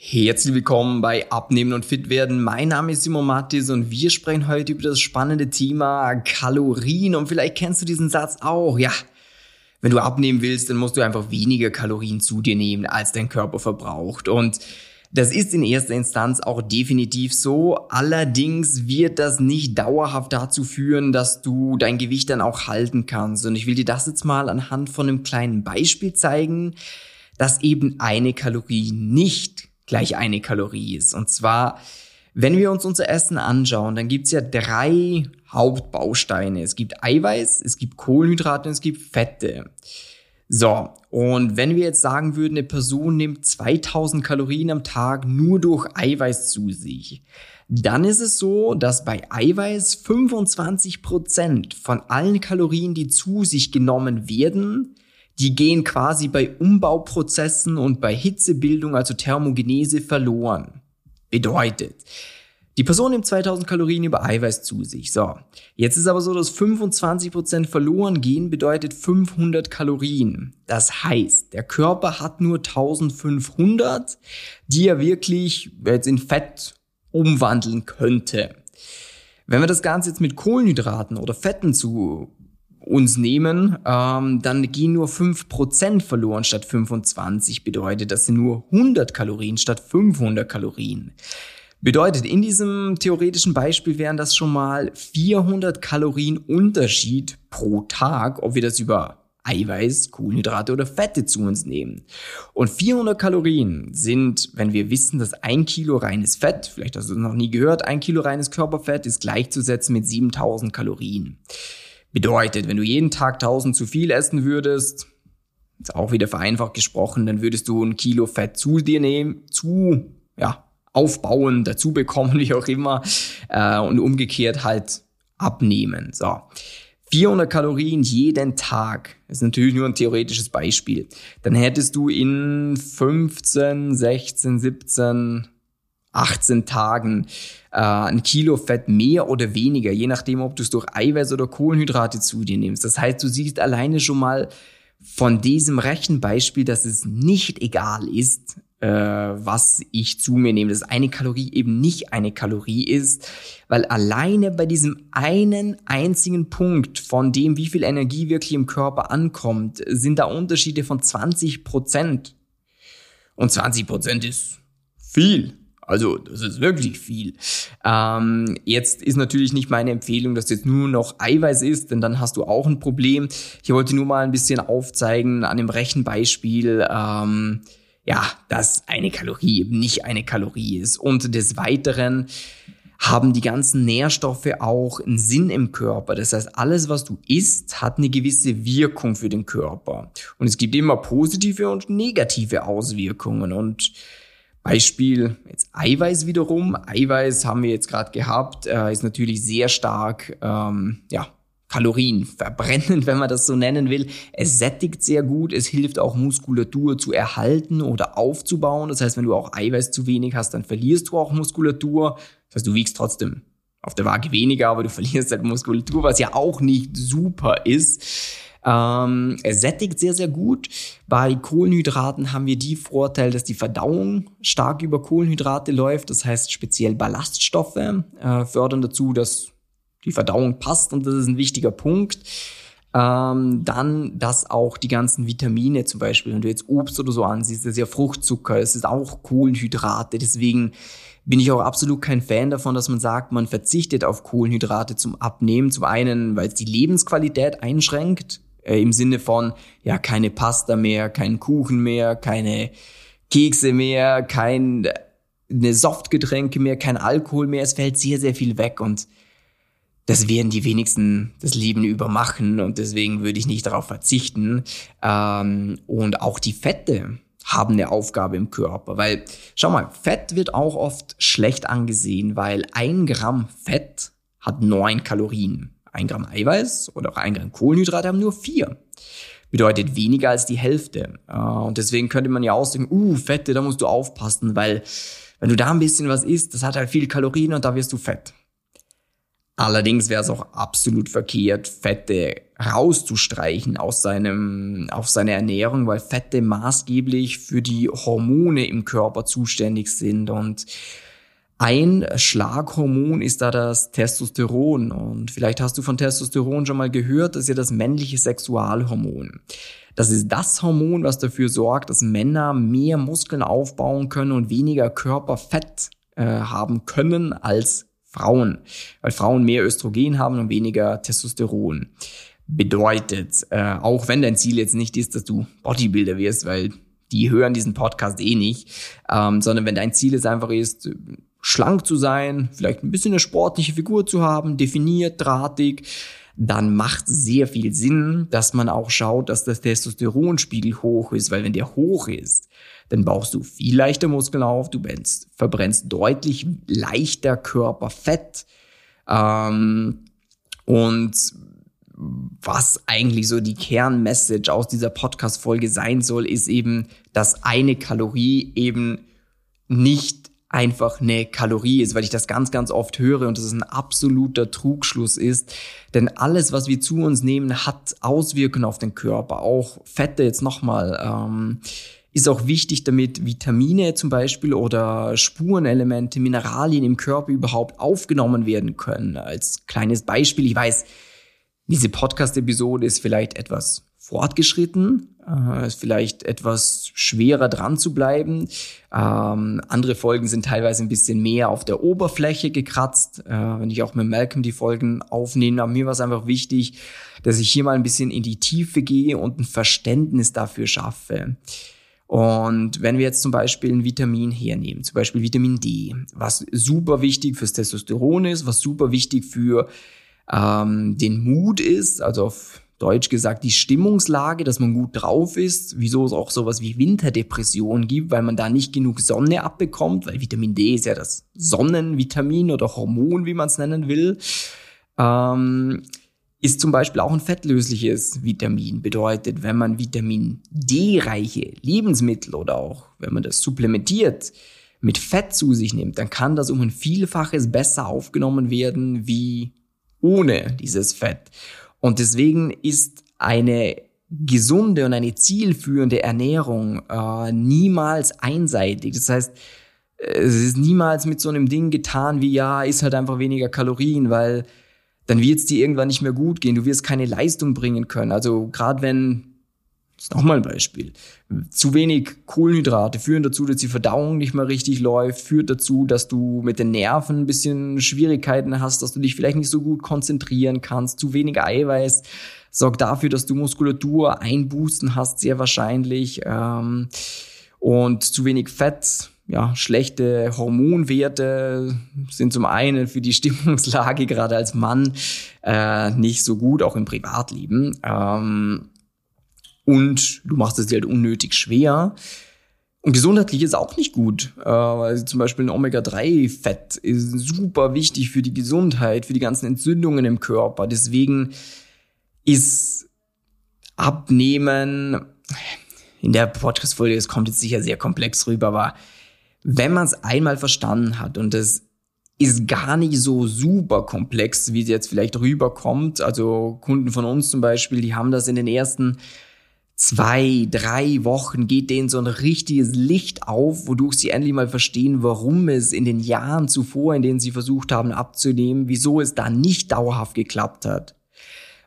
Herzlich willkommen bei Abnehmen und Fit werden. Mein Name ist Simon Mattis und wir sprechen heute über das spannende Thema Kalorien. Und vielleicht kennst du diesen Satz auch. Ja, wenn du abnehmen willst, dann musst du einfach weniger Kalorien zu dir nehmen, als dein Körper verbraucht. Und das ist in erster Instanz auch definitiv so. Allerdings wird das nicht dauerhaft dazu führen, dass du dein Gewicht dann auch halten kannst. Und ich will dir das jetzt mal anhand von einem kleinen Beispiel zeigen, dass eben eine Kalorie nicht gleich eine Kalorie ist. Und zwar, wenn wir uns unser Essen anschauen, dann gibt's ja drei Hauptbausteine. Es gibt Eiweiß, es gibt Kohlenhydrate und es gibt Fette. So, und wenn wir jetzt sagen würden, eine Person nimmt 2000 Kalorien am Tag nur durch Eiweiß zu sich, dann ist es so, dass bei Eiweiß 25 Prozent von allen Kalorien, die zu sich genommen werden, die gehen quasi bei Umbauprozessen und bei Hitzebildung, also Thermogenese, verloren. Bedeutet, die Person nimmt 2000 Kalorien über Eiweiß zu sich. So, jetzt ist aber so, dass 25% verloren gehen, bedeutet 500 Kalorien. Das heißt, der Körper hat nur 1500, die er wirklich jetzt in Fett umwandeln könnte. Wenn wir das Ganze jetzt mit Kohlenhydraten oder Fetten zu uns nehmen, ähm, dann gehen nur 5% verloren statt 25. Bedeutet, das sind nur 100 Kalorien statt 500 Kalorien. Bedeutet, in diesem theoretischen Beispiel wären das schon mal 400 Kalorien Unterschied pro Tag, ob wir das über Eiweiß, Kohlenhydrate oder Fette zu uns nehmen. Und 400 Kalorien sind, wenn wir wissen, dass ein Kilo reines Fett, vielleicht hast du es noch nie gehört, ein Kilo reines Körperfett ist gleichzusetzen mit 7000 Kalorien. Bedeutet, wenn du jeden Tag 1000 zu viel essen würdest, ist auch wieder vereinfacht gesprochen, dann würdest du ein Kilo Fett zu dir nehmen, zu, ja, aufbauen, dazu bekommen, wie auch immer, äh, und umgekehrt halt abnehmen. So. 400 Kalorien jeden Tag. Ist natürlich nur ein theoretisches Beispiel. Dann hättest du in 15, 16, 17, 18 Tagen äh, ein Kilo Fett mehr oder weniger, je nachdem, ob du es durch Eiweiß oder Kohlenhydrate zu dir nimmst. Das heißt, du siehst alleine schon mal von diesem Rechenbeispiel, dass es nicht egal ist, äh, was ich zu mir nehme, dass eine Kalorie eben nicht eine Kalorie ist, weil alleine bei diesem einen einzigen Punkt von dem, wie viel Energie wirklich im Körper ankommt, sind da Unterschiede von 20 Prozent. Und 20 Prozent ist viel. Also das ist wirklich viel. Ähm, jetzt ist natürlich nicht meine Empfehlung, dass du jetzt nur noch Eiweiß isst, denn dann hast du auch ein Problem. Ich wollte nur mal ein bisschen aufzeigen an dem Rechenbeispiel, ähm, ja, dass eine Kalorie eben nicht eine Kalorie ist. Und des Weiteren haben die ganzen Nährstoffe auch einen Sinn im Körper. Das heißt, alles, was du isst, hat eine gewisse Wirkung für den Körper. Und es gibt immer positive und negative Auswirkungen. Und Beispiel jetzt Eiweiß wiederum. Eiweiß haben wir jetzt gerade gehabt, äh, ist natürlich sehr stark, ähm, ja, Kalorien verbrennend, wenn man das so nennen will. Es sättigt sehr gut, es hilft auch Muskulatur zu erhalten oder aufzubauen. Das heißt, wenn du auch Eiweiß zu wenig hast, dann verlierst du auch Muskulatur. Das heißt, du wiegst trotzdem auf der Waage weniger, aber du verlierst halt Muskulatur, was ja auch nicht super ist. Ähm, er sättigt sehr, sehr gut. Bei Kohlenhydraten haben wir die Vorteil, dass die Verdauung stark über Kohlenhydrate läuft. Das heißt, speziell Ballaststoffe äh, fördern dazu, dass die Verdauung passt und das ist ein wichtiger Punkt. Ähm, dann, dass auch die ganzen Vitamine zum Beispiel, wenn du jetzt Obst oder so ansiehst, das ist ja Fruchtzucker, es ist auch Kohlenhydrate. Deswegen bin ich auch absolut kein Fan davon, dass man sagt, man verzichtet auf Kohlenhydrate zum Abnehmen. Zum einen, weil es die Lebensqualität einschränkt äh, im Sinne von, ja, keine Pasta mehr, kein Kuchen mehr, keine Kekse mehr, kein eine Softgetränke mehr, kein Alkohol mehr. Es fällt sehr, sehr viel weg und das werden die wenigsten das Leben über machen und deswegen würde ich nicht darauf verzichten. Ähm, und auch die Fette haben eine Aufgabe im Körper, weil schau mal, Fett wird auch oft schlecht angesehen, weil ein Gramm Fett hat neun Kalorien. Ein Gramm Eiweiß oder auch ein Gramm Kohlenhydrate haben nur vier. Bedeutet weniger als die Hälfte. Äh, und deswegen könnte man ja ausdenken, uh, Fette, da musst du aufpassen, weil wenn du da ein bisschen was isst, das hat halt viel Kalorien und da wirst du fett. Allerdings wäre es auch absolut verkehrt, Fette rauszustreichen aus seinem, auf seine Ernährung, weil Fette maßgeblich für die Hormone im Körper zuständig sind und ein Schlaghormon ist da das Testosteron. Und vielleicht hast du von Testosteron schon mal gehört, das ist ja das männliche Sexualhormon. Das ist das Hormon, was dafür sorgt, dass Männer mehr Muskeln aufbauen können und weniger Körperfett äh, haben können als Frauen, weil Frauen mehr Östrogen haben und weniger Testosteron. Bedeutet, äh, auch wenn dein Ziel jetzt nicht ist, dass du Bodybuilder wirst, weil die hören diesen Podcast eh nicht, ähm, sondern wenn dein Ziel es einfach ist, schlank zu sein, vielleicht ein bisschen eine sportliche Figur zu haben, definiert, drahtig, dann macht sehr viel Sinn, dass man auch schaut, dass das Testosteronspiegel hoch ist, weil wenn der hoch ist, dann baust du viel leichter Muskeln auf, du brennst, verbrennst deutlich leichter Körperfett. Ähm, und was eigentlich so die Kernmessage aus dieser Podcast-Folge sein soll, ist eben, dass eine Kalorie eben nicht einfach eine Kalorie ist, weil ich das ganz, ganz oft höre und das ist ein absoluter Trugschluss ist. Denn alles, was wir zu uns nehmen, hat Auswirkungen auf den Körper. Auch Fette jetzt nochmal. Ähm, ist auch wichtig, damit Vitamine zum Beispiel oder Spurenelemente, Mineralien im Körper überhaupt aufgenommen werden können. Als kleines Beispiel, ich weiß, diese Podcast-Episode ist vielleicht etwas fortgeschritten, äh, ist vielleicht etwas schwerer dran zu bleiben. Ähm, andere Folgen sind teilweise ein bisschen mehr auf der Oberfläche gekratzt. Äh, wenn ich auch mit Malcolm die Folgen aufnehme, mir war es einfach wichtig, dass ich hier mal ein bisschen in die Tiefe gehe und ein Verständnis dafür schaffe. Und wenn wir jetzt zum Beispiel ein Vitamin hernehmen, zum Beispiel Vitamin D, was super wichtig fürs Testosteron ist, was super wichtig für ähm, den Mut ist, also auf Deutsch gesagt die Stimmungslage, dass man gut drauf ist, wieso es auch sowas wie Winterdepression gibt, weil man da nicht genug Sonne abbekommt, weil Vitamin D ist ja das Sonnenvitamin oder Hormon, wie man es nennen will. Ähm, ist zum Beispiel auch ein fettlösliches Vitamin. Bedeutet, wenn man Vitamin D-reiche Lebensmittel oder auch wenn man das supplementiert mit Fett zu sich nimmt, dann kann das um ein Vielfaches besser aufgenommen werden wie ohne dieses Fett. Und deswegen ist eine gesunde und eine zielführende Ernährung äh, niemals einseitig. Das heißt, es ist niemals mit so einem Ding getan wie, ja, ist halt einfach weniger Kalorien, weil dann wird es dir irgendwann nicht mehr gut gehen. Du wirst keine Leistung bringen können. Also gerade wenn, das ist nochmal ein Beispiel, zu wenig Kohlenhydrate führen dazu, dass die Verdauung nicht mehr richtig läuft, führt dazu, dass du mit den Nerven ein bisschen Schwierigkeiten hast, dass du dich vielleicht nicht so gut konzentrieren kannst. Zu wenig Eiweiß sorgt dafür, dass du Muskulatur einboosten hast, sehr wahrscheinlich. Ähm, und zu wenig Fett ja, schlechte Hormonwerte sind zum einen für die Stimmungslage gerade als Mann äh, nicht so gut, auch im Privatleben. Ähm, und du machst es dir halt unnötig schwer. Und gesundheitlich ist auch nicht gut. Äh, also zum Beispiel ein Omega-3-Fett ist super wichtig für die Gesundheit, für die ganzen Entzündungen im Körper. Deswegen ist Abnehmen in der Podcast-Folge, es kommt jetzt sicher sehr komplex rüber, aber wenn man es einmal verstanden hat und es ist gar nicht so super komplex, wie es jetzt vielleicht rüberkommt. Also Kunden von uns zum Beispiel, die haben das in den ersten zwei, drei Wochen geht denen so ein richtiges Licht auf, wodurch sie endlich mal verstehen, warum es in den Jahren zuvor, in denen sie versucht haben abzunehmen, wieso es da nicht dauerhaft geklappt hat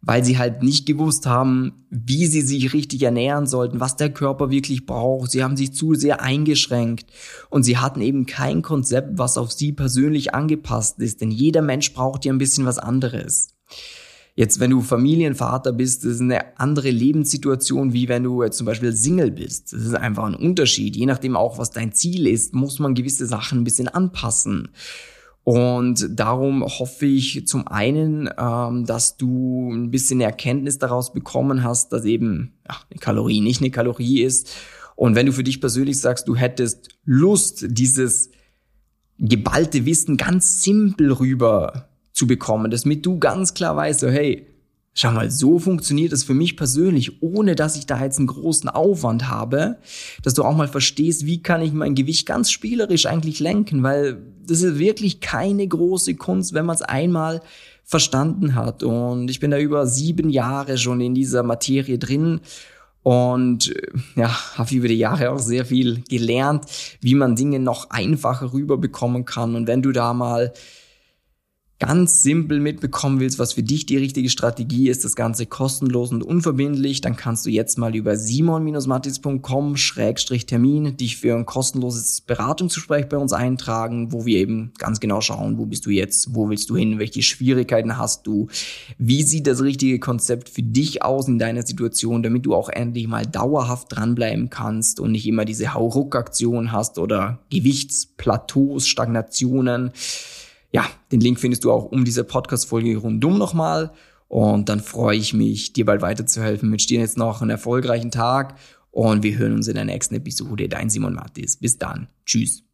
weil sie halt nicht gewusst haben, wie sie sich richtig ernähren sollten, was der Körper wirklich braucht. Sie haben sich zu sehr eingeschränkt und sie hatten eben kein Konzept, was auf sie persönlich angepasst ist, denn jeder Mensch braucht ja ein bisschen was anderes. Jetzt, wenn du Familienvater bist, das ist eine andere Lebenssituation, wie wenn du jetzt zum Beispiel Single bist. Das ist einfach ein Unterschied. Je nachdem auch, was dein Ziel ist, muss man gewisse Sachen ein bisschen anpassen. Und darum hoffe ich zum einen, ähm, dass du ein bisschen Erkenntnis daraus bekommen hast, dass eben eine Kalorie nicht eine Kalorie ist. Und wenn du für dich persönlich sagst, du hättest Lust, dieses geballte Wissen ganz simpel rüber zu bekommen, damit du ganz klar weißt, so, hey, Schau mal, so funktioniert es für mich persönlich, ohne dass ich da jetzt einen großen Aufwand habe, dass du auch mal verstehst, wie kann ich mein Gewicht ganz spielerisch eigentlich lenken, weil das ist wirklich keine große Kunst, wenn man es einmal verstanden hat. Und ich bin da über sieben Jahre schon in dieser Materie drin und ja, habe über die Jahre auch sehr viel gelernt, wie man Dinge noch einfacher rüberbekommen kann. Und wenn du da mal ganz simpel mitbekommen willst, was für dich die richtige Strategie ist, das Ganze kostenlos und unverbindlich, dann kannst du jetzt mal über simon-matis.com-termin dich für ein kostenloses Beratungsgespräch bei uns eintragen, wo wir eben ganz genau schauen, wo bist du jetzt, wo willst du hin, welche Schwierigkeiten hast du, wie sieht das richtige Konzept für dich aus in deiner Situation, damit du auch endlich mal dauerhaft dranbleiben kannst und nicht immer diese Hauruck-Aktion hast oder Gewichtsplateaus, Stagnationen ja, den Link findest du auch um diese Podcast-Folge rundum nochmal. Und dann freue ich mich, dir bald weiterzuhelfen. Wünsche dir jetzt noch einen erfolgreichen Tag und wir hören uns in der nächsten Episode. Dein Simon Mattis. Bis dann. Tschüss.